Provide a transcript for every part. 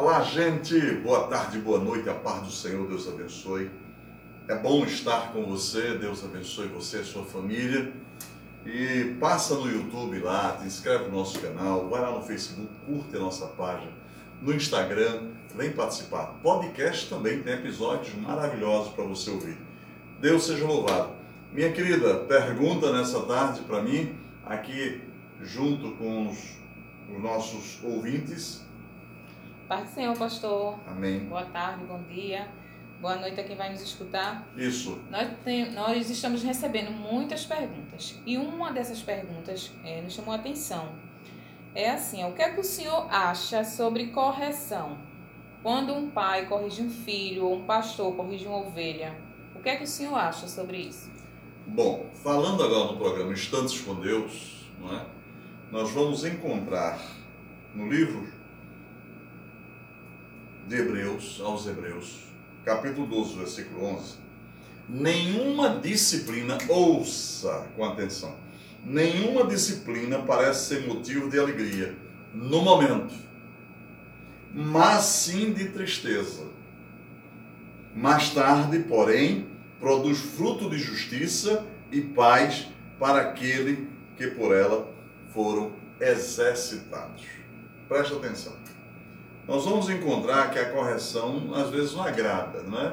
Olá, gente. Boa tarde, boa noite. A paz do Senhor, Deus abençoe. É bom estar com você. Deus abençoe você e sua família. E passa no YouTube lá, te inscreve no nosso canal, vai lá no Facebook, curte a nossa página, no Instagram, vem participar. Podcast também tem episódios maravilhosos para você ouvir. Deus seja louvado. Minha querida, pergunta nessa tarde para mim, aqui junto com os, os nossos ouvintes. Paz do Senhor, pastor. Amém. Boa tarde, bom dia. Boa noite a quem vai nos escutar. Isso. Nós, tem, nós estamos recebendo muitas perguntas e uma dessas perguntas é, nos chamou a atenção. É assim: o que é que o senhor acha sobre correção? Quando um pai corrige um filho ou um pastor corrige uma ovelha, o que é que o senhor acha sobre isso? Bom, falando agora no programa Instantes com Deus, não é? nós vamos encontrar no livro de Hebreus, aos Hebreus, capítulo 12, versículo 11, nenhuma disciplina, ouça com atenção, nenhuma disciplina parece ser motivo de alegria no momento, mas sim de tristeza. Mais tarde, porém, produz fruto de justiça e paz para aquele que por ela foram exercitados. Preste atenção nós vamos encontrar que a correção às vezes não agrada, não é?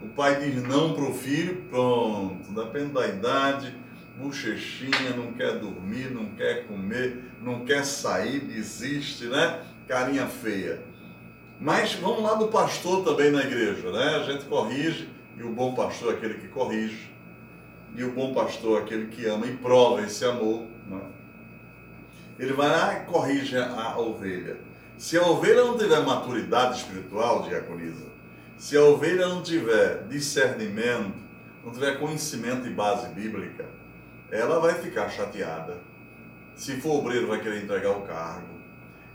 O pai diz não para o filho, pronto, depende da idade, bochechinha, não quer dormir, não quer comer, não quer sair, desiste, né? Carinha feia. Mas vamos lá do pastor também na igreja, né? A gente corrige, e o bom pastor é aquele que corrige, e o bom pastor é aquele que ama e prova esse amor, né? Ele vai lá e corrige a ovelha. Se a ovelha não tiver maturidade espiritual, diaconisa, se a ovelha não tiver discernimento, não tiver conhecimento e base bíblica, ela vai ficar chateada. Se for obreiro, vai querer entregar o cargo.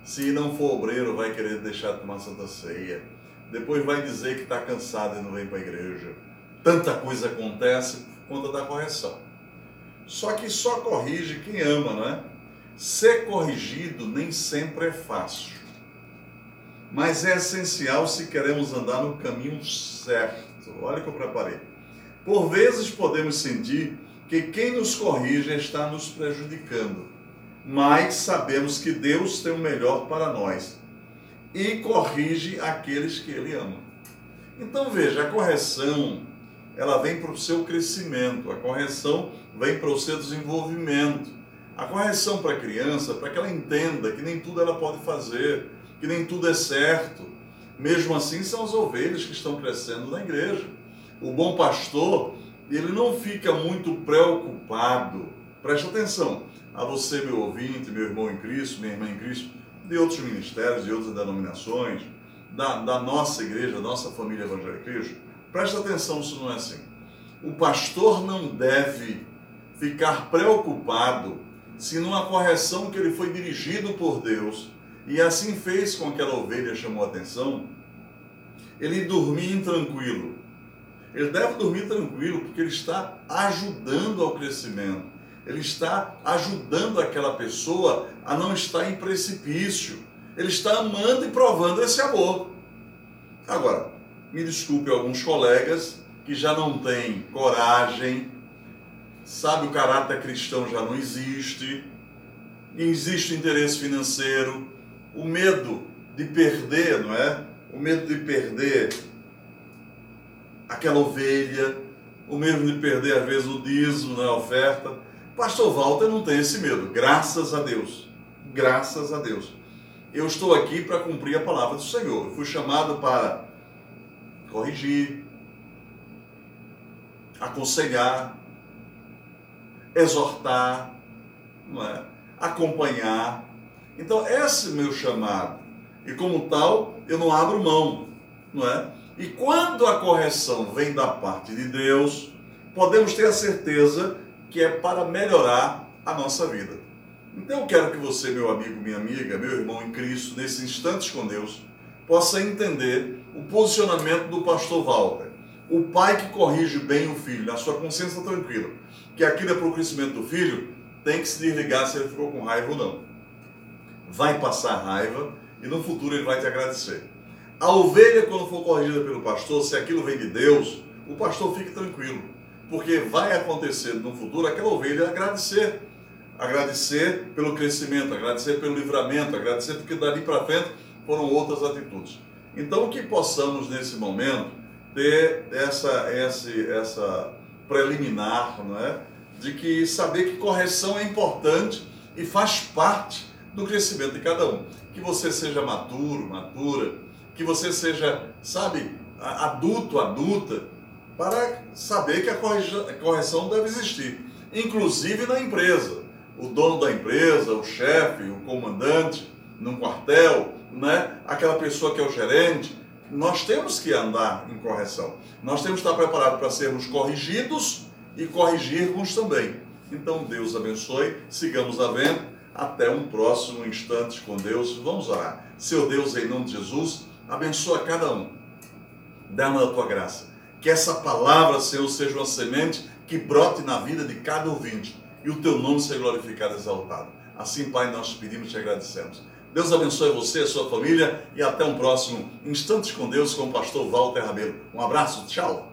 Se não for obreiro, vai querer deixar de tomar santa ceia. Depois vai dizer que está cansado e não vem para a igreja. Tanta coisa acontece por conta da correção. Só que só corrige quem ama, não é? Ser corrigido nem sempre é fácil mas é essencial se queremos andar no caminho certo. Olha que eu preparei. Por vezes podemos sentir que quem nos corrige está nos prejudicando, mas sabemos que Deus tem o melhor para nós e corrige aqueles que Ele ama. Então veja, a correção ela vem para o seu crescimento, a correção vem para o seu desenvolvimento. A correção para a criança, para que ela entenda que nem tudo ela pode fazer, que nem tudo é certo. Mesmo assim, são as ovelhas que estão crescendo na igreja. O bom pastor, ele não fica muito preocupado. Preste atenção a você, meu ouvinte, meu irmão em Cristo, minha irmã em Cristo, de outros ministérios, de outras denominações, da, da nossa igreja, da nossa família evangélica Cristo. Preste atenção, isso não é assim. O pastor não deve ficar preocupado se numa correção que ele foi dirigido por Deus, e assim fez com que aquela ovelha chamou a atenção, ele dormia intranquilo. Ele deve dormir tranquilo porque ele está ajudando ao crescimento. Ele está ajudando aquela pessoa a não estar em precipício. Ele está amando e provando esse amor. Agora, me desculpe alguns colegas que já não têm coragem, sabe o caráter cristão já não existe, existe interesse financeiro, o medo de perder, não é? O medo de perder aquela ovelha, o medo de perder, às vezes, o dízimo, né, a oferta. Pastor Walter não tem esse medo, graças a Deus. Graças a Deus. Eu estou aqui para cumprir a palavra do Senhor. Eu fui chamado para corrigir, aconselhar, exortar, é? acompanhar, então, esse é o meu chamado. E como tal, eu não abro mão, não é? E quando a correção vem da parte de Deus, podemos ter a certeza que é para melhorar a nossa vida. Então eu quero que você, meu amigo, minha amiga, meu irmão em Cristo, nesses instantes com Deus, possa entender o posicionamento do pastor Walter. O pai que corrige bem o filho, na sua consciência tranquila, que aquilo é para o crescimento do filho, tem que se desligar se ele ficou com raiva ou não vai passar raiva e no futuro ele vai te agradecer. A ovelha, quando for corrigida pelo pastor, se aquilo vem de Deus, o pastor fique tranquilo, porque vai acontecer no futuro aquela ovelha agradecer. Agradecer pelo crescimento, agradecer pelo livramento, agradecer porque dali para frente foram outras atitudes. Então, que possamos nesse momento ter essa, essa, essa preliminar, não é? De que saber que correção é importante e faz parte do crescimento de cada um. Que você seja maturo, matura, que você seja, sabe, adulto, adulta, para saber que a correção deve existir, inclusive na empresa. O dono da empresa, o chefe, o comandante, num quartel, né? aquela pessoa que é o gerente, nós temos que andar em correção. Nós temos que estar preparados para sermos corrigidos e corrigirmos também. Então, Deus abençoe, sigamos a venda. Até um próximo instante com Deus. Vamos orar. Seu Deus, em nome de Jesus, abençoa cada um. Dá-nos a tua graça. Que essa palavra, Senhor, seja uma semente que brote na vida de cada ouvinte e o teu nome seja glorificado e exaltado. Assim, Pai, nós pedimos e te agradecemos. Deus abençoe você, sua família e até um próximo Instantes com Deus com o pastor Walter Rabelo. Um abraço, tchau.